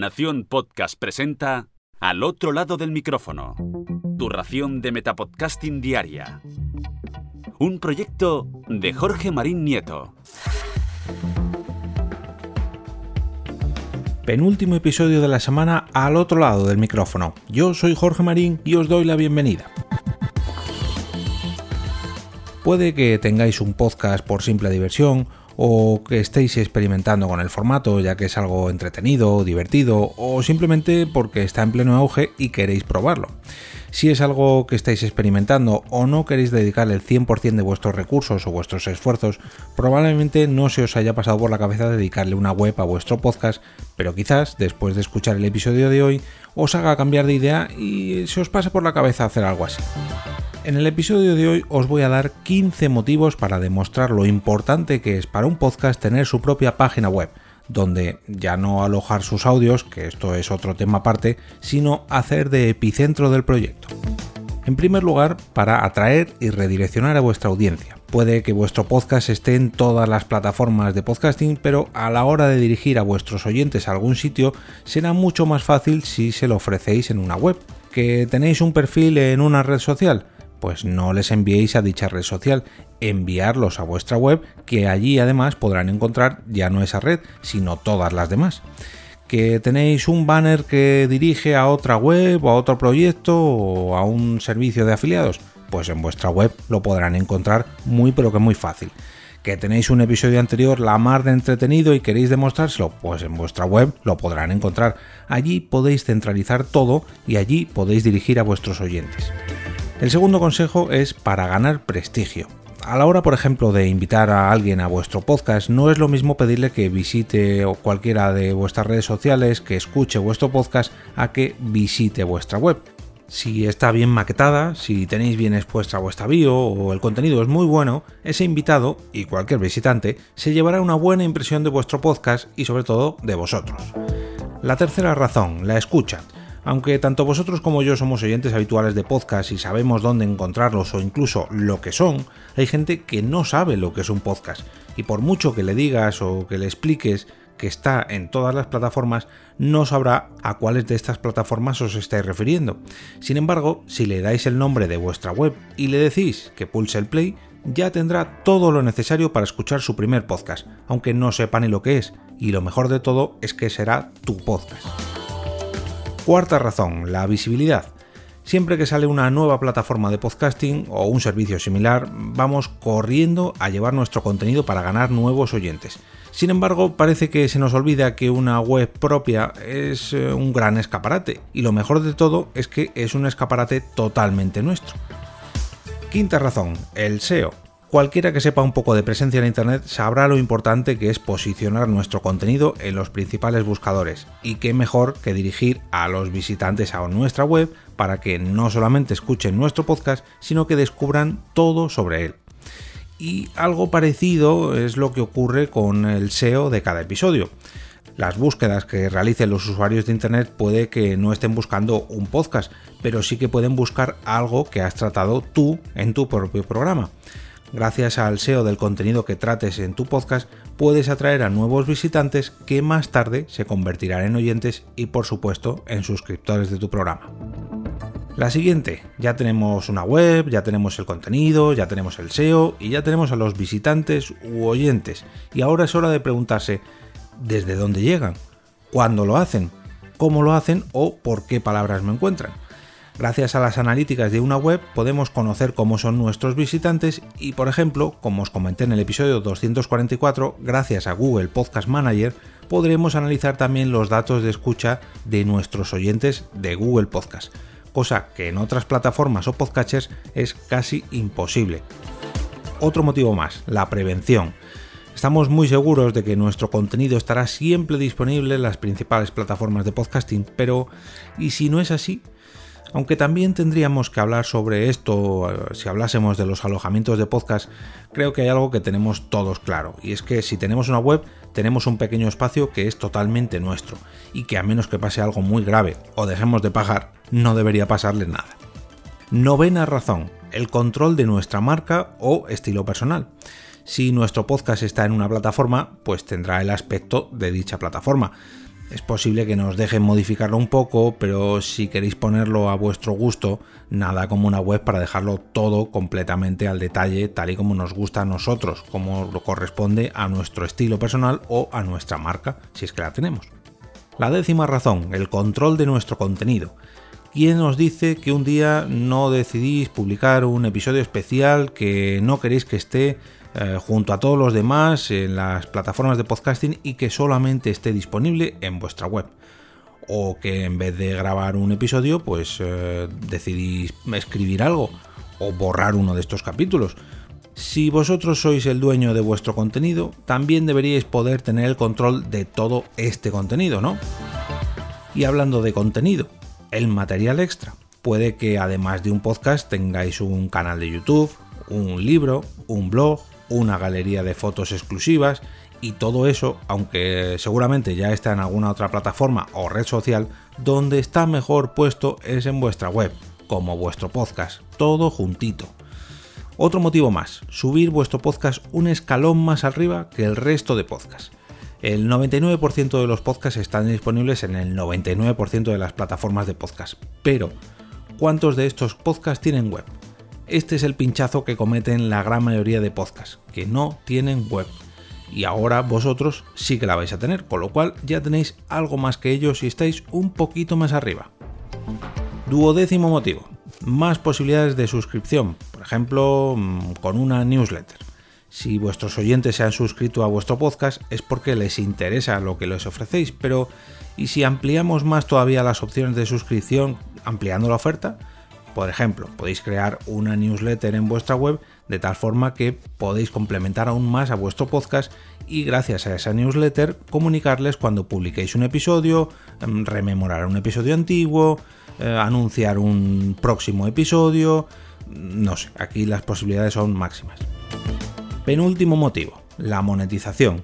Nación Podcast presenta Al otro lado del micrófono. Tu ración de Metapodcasting Diaria. Un proyecto de Jorge Marín Nieto. Penúltimo episodio de la semana al otro lado del micrófono. Yo soy Jorge Marín y os doy la bienvenida. Puede que tengáis un podcast por simple diversión o que estéis experimentando con el formato ya que es algo entretenido, divertido o simplemente porque está en pleno auge y queréis probarlo. Si es algo que estáis experimentando o no queréis dedicar el 100% de vuestros recursos o vuestros esfuerzos, probablemente no se os haya pasado por la cabeza dedicarle una web a vuestro podcast, pero quizás después de escuchar el episodio de hoy os haga cambiar de idea y se os pase por la cabeza hacer algo así. En el episodio de hoy os voy a dar 15 motivos para demostrar lo importante que es para un podcast tener su propia página web, donde ya no alojar sus audios, que esto es otro tema aparte, sino hacer de epicentro del proyecto. En primer lugar, para atraer y redireccionar a vuestra audiencia. Puede que vuestro podcast esté en todas las plataformas de podcasting, pero a la hora de dirigir a vuestros oyentes a algún sitio será mucho más fácil si se lo ofrecéis en una web. ¿Que tenéis un perfil en una red social? Pues no les enviéis a dicha red social, enviarlos a vuestra web, que allí además podrán encontrar ya no esa red, sino todas las demás. Que tenéis un banner que dirige a otra web o a otro proyecto o a un servicio de afiliados, pues en vuestra web lo podrán encontrar muy pero que muy fácil. Que tenéis un episodio anterior la mar de entretenido y queréis demostrárselo, pues en vuestra web lo podrán encontrar. Allí podéis centralizar todo y allí podéis dirigir a vuestros oyentes. El segundo consejo es para ganar prestigio. A la hora, por ejemplo, de invitar a alguien a vuestro podcast, no es lo mismo pedirle que visite cualquiera de vuestras redes sociales, que escuche vuestro podcast, a que visite vuestra web. Si está bien maquetada, si tenéis bien expuesta vuestra bio o el contenido es muy bueno, ese invitado y cualquier visitante se llevará una buena impresión de vuestro podcast y sobre todo de vosotros. La tercera razón, la escucha. Aunque tanto vosotros como yo somos oyentes habituales de podcast y sabemos dónde encontrarlos o incluso lo que son, hay gente que no sabe lo que es un podcast. Y por mucho que le digas o que le expliques que está en todas las plataformas, no sabrá a cuáles de estas plataformas os estáis refiriendo. Sin embargo, si le dais el nombre de vuestra web y le decís que pulse el play, ya tendrá todo lo necesario para escuchar su primer podcast, aunque no sepa ni lo que es, y lo mejor de todo es que será tu podcast. Cuarta razón, la visibilidad. Siempre que sale una nueva plataforma de podcasting o un servicio similar, vamos corriendo a llevar nuestro contenido para ganar nuevos oyentes. Sin embargo, parece que se nos olvida que una web propia es eh, un gran escaparate, y lo mejor de todo es que es un escaparate totalmente nuestro. Quinta razón, el SEO. Cualquiera que sepa un poco de presencia en Internet sabrá lo importante que es posicionar nuestro contenido en los principales buscadores y qué mejor que dirigir a los visitantes a nuestra web para que no solamente escuchen nuestro podcast, sino que descubran todo sobre él. Y algo parecido es lo que ocurre con el SEO de cada episodio. Las búsquedas que realicen los usuarios de Internet puede que no estén buscando un podcast, pero sí que pueden buscar algo que has tratado tú en tu propio programa. Gracias al SEO del contenido que trates en tu podcast, puedes atraer a nuevos visitantes que más tarde se convertirán en oyentes y por supuesto en suscriptores de tu programa. La siguiente, ya tenemos una web, ya tenemos el contenido, ya tenemos el SEO y ya tenemos a los visitantes u oyentes. Y ahora es hora de preguntarse, ¿desde dónde llegan? ¿Cuándo lo hacen? ¿Cómo lo hacen? ¿O por qué palabras me encuentran? Gracias a las analíticas de una web podemos conocer cómo son nuestros visitantes y, por ejemplo, como os comenté en el episodio 244, gracias a Google Podcast Manager podremos analizar también los datos de escucha de nuestros oyentes de Google Podcast, cosa que en otras plataformas o podcatchers es casi imposible. Otro motivo más, la prevención. Estamos muy seguros de que nuestro contenido estará siempre disponible en las principales plataformas de podcasting, pero ¿y si no es así? Aunque también tendríamos que hablar sobre esto eh, si hablásemos de los alojamientos de podcast, creo que hay algo que tenemos todos claro, y es que si tenemos una web, tenemos un pequeño espacio que es totalmente nuestro, y que a menos que pase algo muy grave o dejemos de pagar, no debería pasarle nada. Novena razón, el control de nuestra marca o estilo personal. Si nuestro podcast está en una plataforma, pues tendrá el aspecto de dicha plataforma Es posible que nos dejen modificarlo un poco, pero si queréis ponerlo a vuestro gusto, nada como una web para dejarlo todo completamente al detalle, tal y como nos gusta a nosotros, como lo corresponde a nuestro estilo personal o a nuestra marca, si es que la tenemos. La décima razón, el control de nuestro contenido. ¿Quién os dice que un día no decidís publicar un episodio especial que no queréis que esté eh, junto a todos los demás en las plataformas de podcasting y que solamente esté disponible en vuestra web. O que en vez de grabar un episodio, pues eh, decidís escribir algo o borrar uno de estos capítulos. Si vosotros sois el dueño de vuestro contenido, también deberíais poder tener el control de todo este contenido, ¿no? Y hablando de contenido, el material extra. Puede que además de un podcast tengáis un canal de YouTube, un libro, un blog, una galería de fotos exclusivas y todo eso, aunque seguramente ya está en alguna otra plataforma o red social, donde está mejor puesto es en vuestra web, como vuestro podcast, todo juntito. Otro motivo más, subir vuestro podcast un escalón más arriba que el resto de podcasts. El 99% de los podcasts están disponibles en el 99% de las plataformas de podcast, pero ¿cuántos de estos podcasts tienen web? Este es el pinchazo que cometen la gran mayoría de podcasts, que no tienen web. Y ahora vosotros sí que la vais a tener, con lo cual ya tenéis algo más que ellos y estáis un poquito más arriba. Duodécimo motivo, más posibilidades de suscripción, por ejemplo, mm, con una newsletter. Si vuestros oyentes se han suscrito a vuestro podcast es porque les interesa lo que les ofrecéis, pero ¿y si ampliamos más todavía las opciones de suscripción ampliando la oferta? Por ejemplo, podéis crear una newsletter en vuestra web de tal forma que podéis complementar aún más a vuestro podcast y gracias a esa newsletter comunicarles cuando publiquéis un episodio, em, rememorar un episodio antiguo, eh, anunciar un próximo episodio, no sé, aquí las posibilidades son máximas. Penúltimo motivo, la monetización.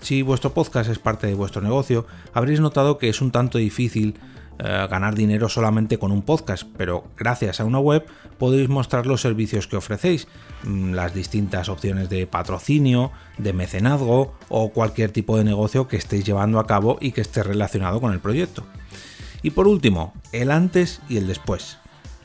Si vuestro podcast es parte de vuestro negocio, habréis notado que es un tanto difícil eh, ganar dinero solamente con un podcast, pero gracias a una web podéis mostrar los servicios que ofrecéis, mm, las distintas opciones de patrocinio, de mecenazgo o cualquier tipo de negocio que estéis llevando a cabo y que esté relacionado con el proyecto. Y por último, el antes y el después.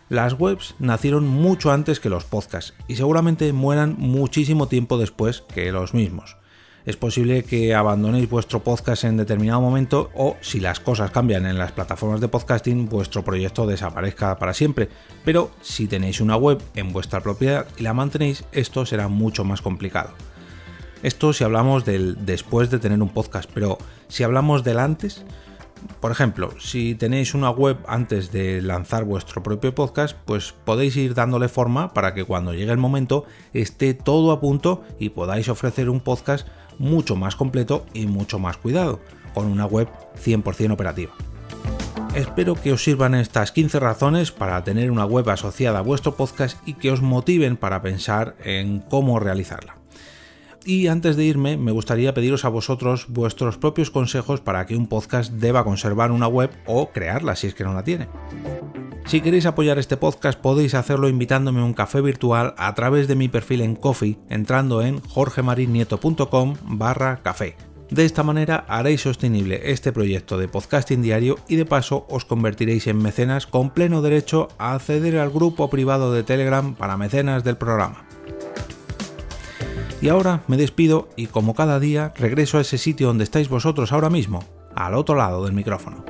Las webs nacieron mucho antes que los podcasts y seguramente mueran muchísimo tiempo después que los mismos es posible que abandonéis vuestro podcast en determinado momento o si las cosas cambian en las plataformas de podcasting, vuestro proyecto desaparezca para siempre. Pero si tenéis una web en vuestra propiedad y la mantenéis, esto será mucho más complicado. Esto si hablamos del después de tener un podcast, pero si hablamos del antes, por ejemplo, si tenéis una web antes de lanzar vuestro propio podcast, pues podéis ir dándole forma para que cuando llegue el momento esté todo a punto y podáis ofrecer un podcast mucho más completo y mucho más cuidado, con una web 100% operativa. Espero que os sirvan estas 15 razones para tener una web asociada a vuestro podcast y que os motiven para pensar en cómo realizarla. Y antes de irme, me gustaría pediros a vosotros vuestros propios consejos para que un podcast deba conservar una web o crearla si es que no la tiene. Si queréis apoyar este podcast podéis hacerlo invitándome a un café virtual a través de mi perfil en Coffee entrando en jorgemarinieto.com barra café. De esta manera haréis sostenible este proyecto de podcasting diario y de paso os convertiréis en mecenas con pleno derecho a acceder al grupo privado de Telegram para mecenas del programa. Y ahora me despido y como cada día regreso a ese sitio donde estáis vosotros ahora mismo, al otro lado del micrófono.